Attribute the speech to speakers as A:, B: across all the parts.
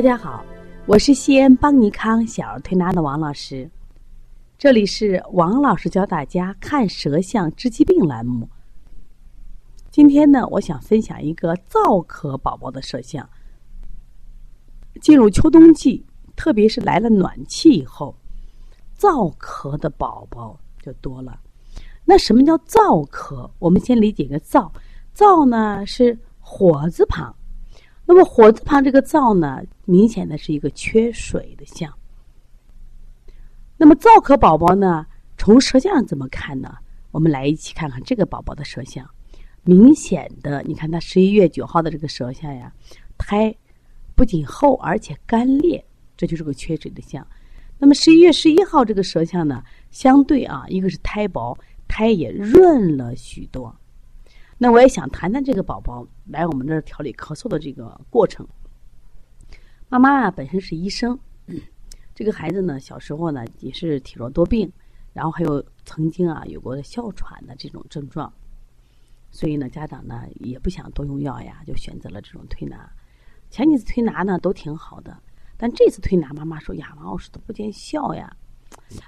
A: 大家好，我是西安邦尼康小儿推拿的王老师，这里是王老师教大家看舌象治疾病栏目。今天呢，我想分享一个燥咳宝宝的舌象。进入秋冬季，特别是来了暖气以后，燥咳的宝宝就多了。那什么叫燥咳？我们先理解个燥，燥呢是火字旁。那么火字旁这个燥呢，明显的是一个缺水的象。那么燥咳宝宝呢，从舌象怎么看呢？我们来一起看看这个宝宝的舌象。明显的，你看他十一月九号的这个舌象呀，苔不仅厚而且干裂，这就是个缺水的象。那么十一月十一号这个舌象呢，相对啊，一个是苔薄，苔也润了许多。那我也想谈谈这个宝宝来我们这儿调理咳嗽的这个过程。妈妈啊，本身是医生，这个孩子呢，小时候呢也是体弱多病，然后还有曾经啊有过哮喘的这种症状，所以呢，家长呢也不想多用药呀，就选择了这种推拿。前几次推拿呢都挺好的，但这次推拿，妈妈说呀，王老师都不见效呀，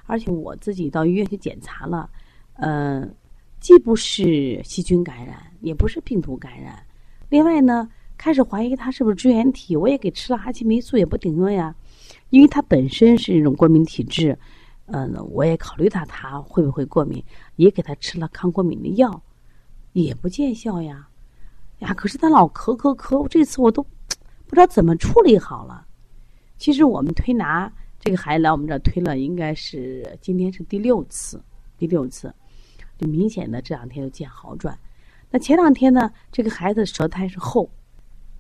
A: 而且我自己到医院去检查了，嗯。既不是细菌感染，也不是病毒感染。另外呢，开始怀疑他是不是支原体，我也给吃了阿奇霉素，也不顶用呀。因为他本身是一种过敏体质，嗯，我也考虑他他会不会过敏，也给他吃了抗过敏的药，也不见效呀。呀，可是他老咳咳咳，我这次我都不知道怎么处理好了。其实我们推拿这个孩子来我们这推了，应该是今天是第六次，第六次。就明显的这两天就见好转，那前两天呢，这个孩子舌苔是厚，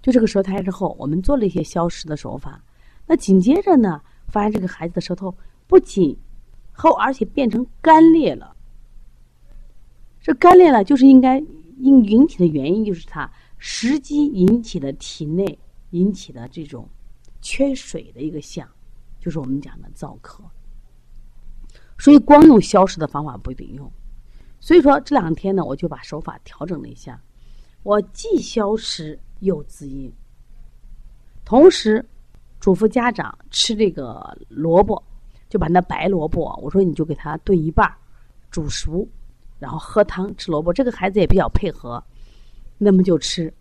A: 就这个舌苔是厚，我们做了一些消食的手法。那紧接着呢，发现这个孩子的舌头不仅厚，而且变成干裂了。这干裂了，就是应该引引起的原因，就是它时机引起的体内引起的这种缺水的一个象，就是我们讲的燥咳。所以光用消食的方法不顶用。所以说这两天呢，我就把手法调整了一下，我既消食又滋阴。同时，嘱咐家长吃这个萝卜，就把那白萝卜，我说你就给他炖一半，煮熟，然后喝汤吃萝卜。这个孩子也比较配合，那么就吃。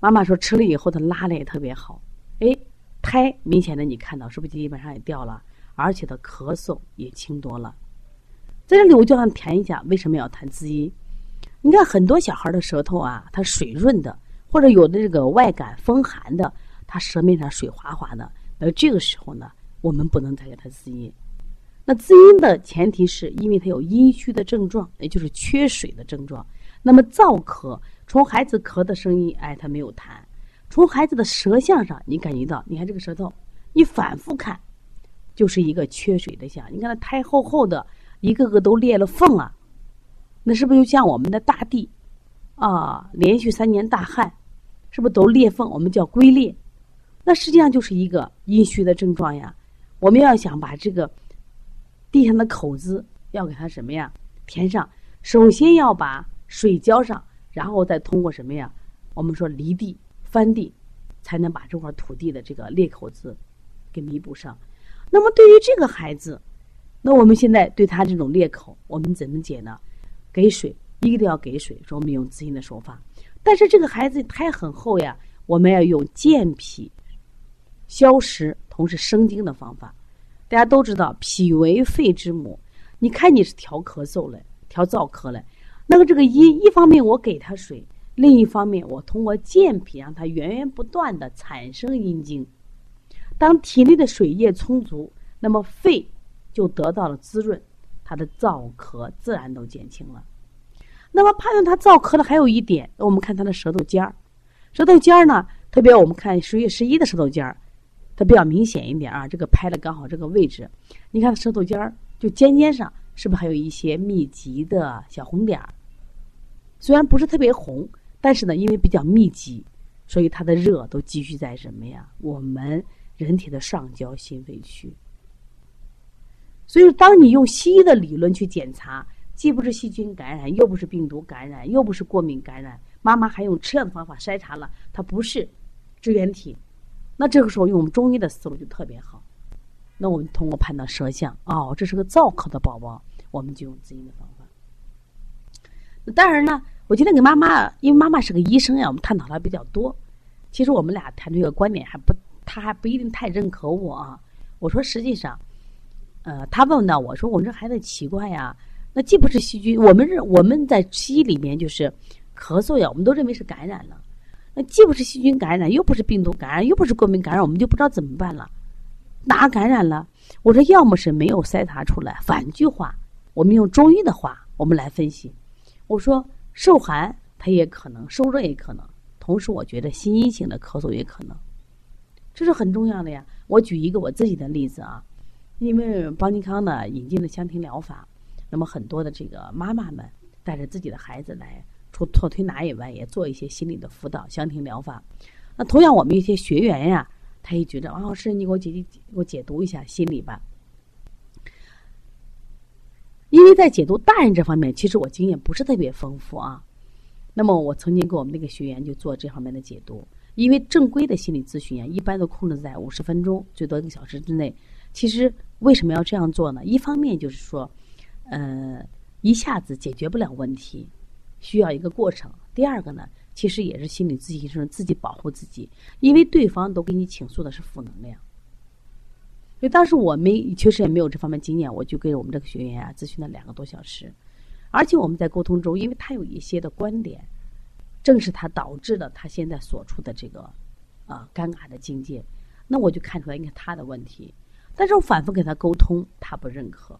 A: 妈妈说吃了以后他拉的也特别好，哎，胎明显的你看到是不是基本上也掉了，而且他咳嗽也轻多了。在这里，我就想谈一下为什么要谈滋阴。你看，很多小孩的舌头啊，它水润的，或者有的这个外感风寒的，他舌面上水滑滑的。那这个时候呢，我们不能再给他滋阴。那滋阴的前提是因为他有阴虚的症状，也就是缺水的症状。那么燥咳，从孩子咳的声音，哎，他没有痰；从孩子的舌象上，你感觉到，你看这个舌头，你反复看，就是一个缺水的象。你看它苔厚厚的。一个个都裂了缝啊，那是不是就像我们的大地啊？连续三年大旱，是不是都裂缝？我们叫龟裂，那实际上就是一个阴虚的症状呀。我们要想把这个地上的口子要给它什么呀填上，首先要把水浇上，然后再通过什么呀？我们说犁地翻地，才能把这块土地的这个裂口子给弥补上。那么对于这个孩子。那我们现在对他这种裂口，我们怎么解呢？给水，一定要给水。说我们用滋阴的手法，但是这个孩子苔很厚呀，我们要用健脾、消食，同时生津的方法。大家都知道，脾为肺之母。你看你是调咳嗽嘞，调燥咳嘞，那么这个一一方面我给他水，另一方面我通过健脾让他源源不断的产生阴精。当体内的水液充足，那么肺。就得到了滋润，他的燥咳自然都减轻了。那么判断他燥咳的还有一点，我们看他的舌头尖儿，舌头尖儿呢，特别我们看十月十一的舌头尖儿，它比较明显一点啊。这个拍的刚好这个位置，你看舌头尖儿就尖尖上，是不是还有一些密集的小红点儿？虽然不是特别红，但是呢，因为比较密集，所以它的热都积蓄在什么呀？我们人体的上焦心肺区。所以，当你用西医的理论去检查，既不是细菌感染，又不是病毒感染，又不是过敏感染，妈妈还用吃药的方法筛查了，它不是支原体，那这个时候用我们中医的思路就特别好。那我们通过判断舌象，哦，这是个燥咳的宝宝，我们就用滋阴的方法。当然呢，我今天给妈妈，因为妈妈是个医生呀，我们探讨的比较多。其实我们俩谈这个观点还不，他还不一定太认可我啊。我说实际上，呃，他问到我说，我们这孩子奇怪呀，那既不是细菌，我们认我们在西医里面就是咳嗽呀，我们都认为是感染了。那既不是细菌感染，又不是病毒感染，又不是过敏感染，我们就不知道怎么办了。哪感染了？我说，要么是没有筛查出来。反句话，我们用中医的话，我们来分析。我说，受寒它也可能，受热也可能。同时，我觉得心因性的咳嗽也可能，这是很重要的呀。我举一个我自己的例子啊，因为邦尼康呢引进了香庭疗法，那么很多的这个妈妈们带着自己的孩子来，除做推拿以外，也做一些心理的辅导，香庭疗法。那同样，我们一些学员呀。他也觉得王老师，你给我解解，给我解读一下心理吧。因为在解读大人这方面，其实我经验不是特别丰富啊。那么我曾经给我们那个学员就做这方面的解读。因为正规的心理咨询啊，一般都控制在五十分钟，最多一个小时之内。其实为什么要这样做呢？一方面就是说，呃，一下子解决不了问题，需要一个过程。第二个呢？其实也是心理咨询师自己保护自己，因为对方都给你倾诉的是负能量。所以当时我们确实也没有这方面经验，我就给我们这个学员啊咨询了两个多小时，而且我们在沟通中，因为他有一些的观点，正是他导致了他现在所处的这个啊尴尬的境界。那我就看出来应该他的问题，但是我反复跟他沟通，他不认可。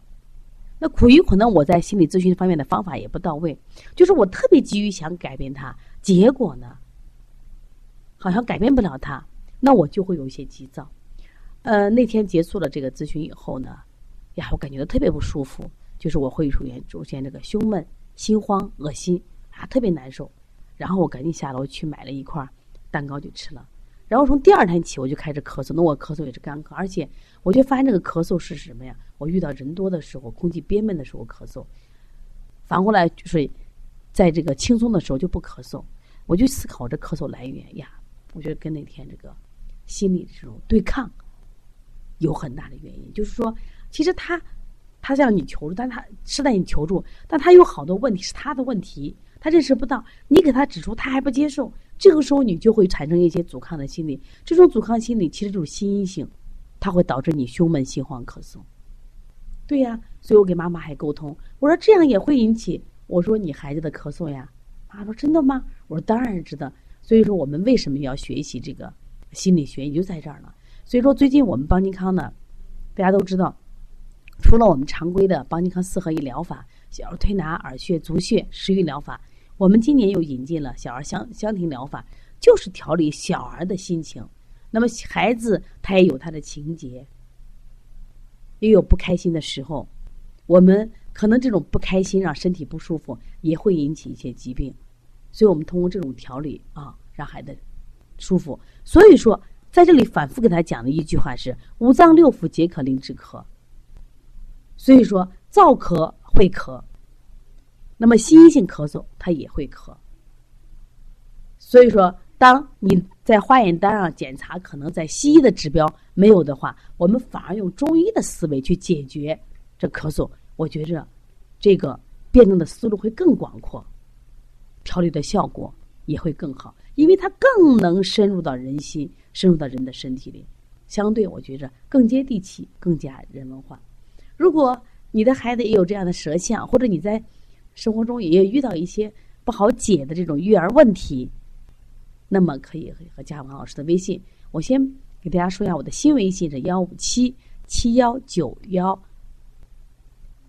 A: 那苦于可能我在心理咨询方面的方法也不到位，就是我特别急于想改变他。结果呢，好像改变不了他，那我就会有一些急躁。呃，那天结束了这个咨询以后呢，呀，我感觉到特别不舒服，就是我会出现出现这个胸闷、心慌、恶心啊，特别难受。然后我赶紧下楼去买了一块蛋糕就吃了。然后从第二天起我就开始咳嗽，那我咳嗽也是干咳，而且我就发现这个咳嗽是什么呀？我遇到人多的时候，空气憋闷的时候咳嗽，反过来就是。在这个轻松的时候就不咳嗽，我就思考这咳嗽来源呀。我觉得跟那天这个心理这种对抗有很大的原因。就是说，其实他他向你求助，但他是在你求助，但他有好多问题是他的问题，他认识不到。你给他指出，他还不接受，这个时候你就会产生一些阻抗的心理。这种阻抗心理其实就是心因性，它会导致你胸闷、心慌、咳嗽。对呀，所以我给妈妈还沟通，我说这样也会引起。我说你孩子的咳嗽呀，妈说真的吗？我说当然知道。所以说我们为什么要学习这个心理学，也就在这儿了。所以说最近我们邦尼康呢，大家都知道，除了我们常规的邦尼康四合一疗法，小儿推拿、耳穴、足穴、食欲疗法，我们今年又引进了小儿香香庭疗法，就是调理小儿的心情。那么孩子他也有他的情节，也有不开心的时候，我们。可能这种不开心让身体不舒服，也会引起一些疾病，所以我们通过这种调理啊，让孩子舒服。所以说，在这里反复给他讲的一句话是：五脏六腑皆可令治咳。所以说，燥咳会咳，那么心因性咳嗽它也会咳。所以说，当你在化验单上检查可能在西医的指标没有的话，我们反而用中医的思维去解决这咳嗽。我觉着，这个辩证的思路会更广阔，调理的效果也会更好，因为它更能深入到人心，深入到人的身体里，相对我觉着更接地气，更加人文化。如果你的孩子也有这样的舌象，或者你在生活中也遇到一些不好解的这种育儿问题，那么可以和加王老师的微信。我先给大家说一下，我的新微信是幺五七七幺九幺。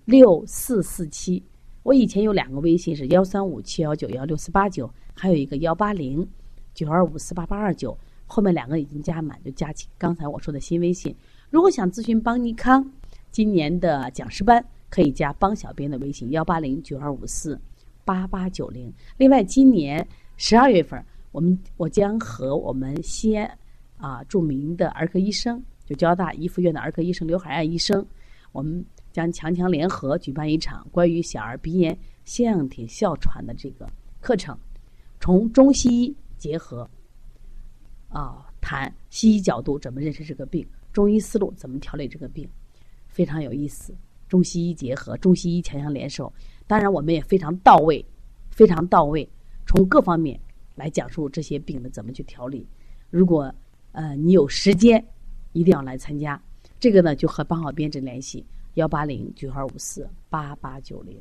A: 六四四七，我以前有两个微信是幺三五七幺九幺六四八九，还有一个幺八零九二五四八八二九，后面两个已经加满，就加起刚才我说的新微信。如果想咨询邦尼康今年的讲师班，可以加邦小编的微信幺八零九二五四八八九零。另外，今年十二月份，我们我将和我们西安啊著名的儿科医生，就交大一附院的儿科医生刘海岸医生，我们。将强强联合举办一场关于小儿鼻炎腺样体哮喘的这个课程，从中西医结合，啊，谈西医角度怎么认识这个病，中医思路怎么调理这个病，非常有意思。中西医结合，中西医强强联手，当然我们也非常到位，非常到位，从各方面来讲述这些病的怎么去调理。如果呃你有时间，一定要来参加。这个呢，就和办好编制联系幺八零九二五四八八九零。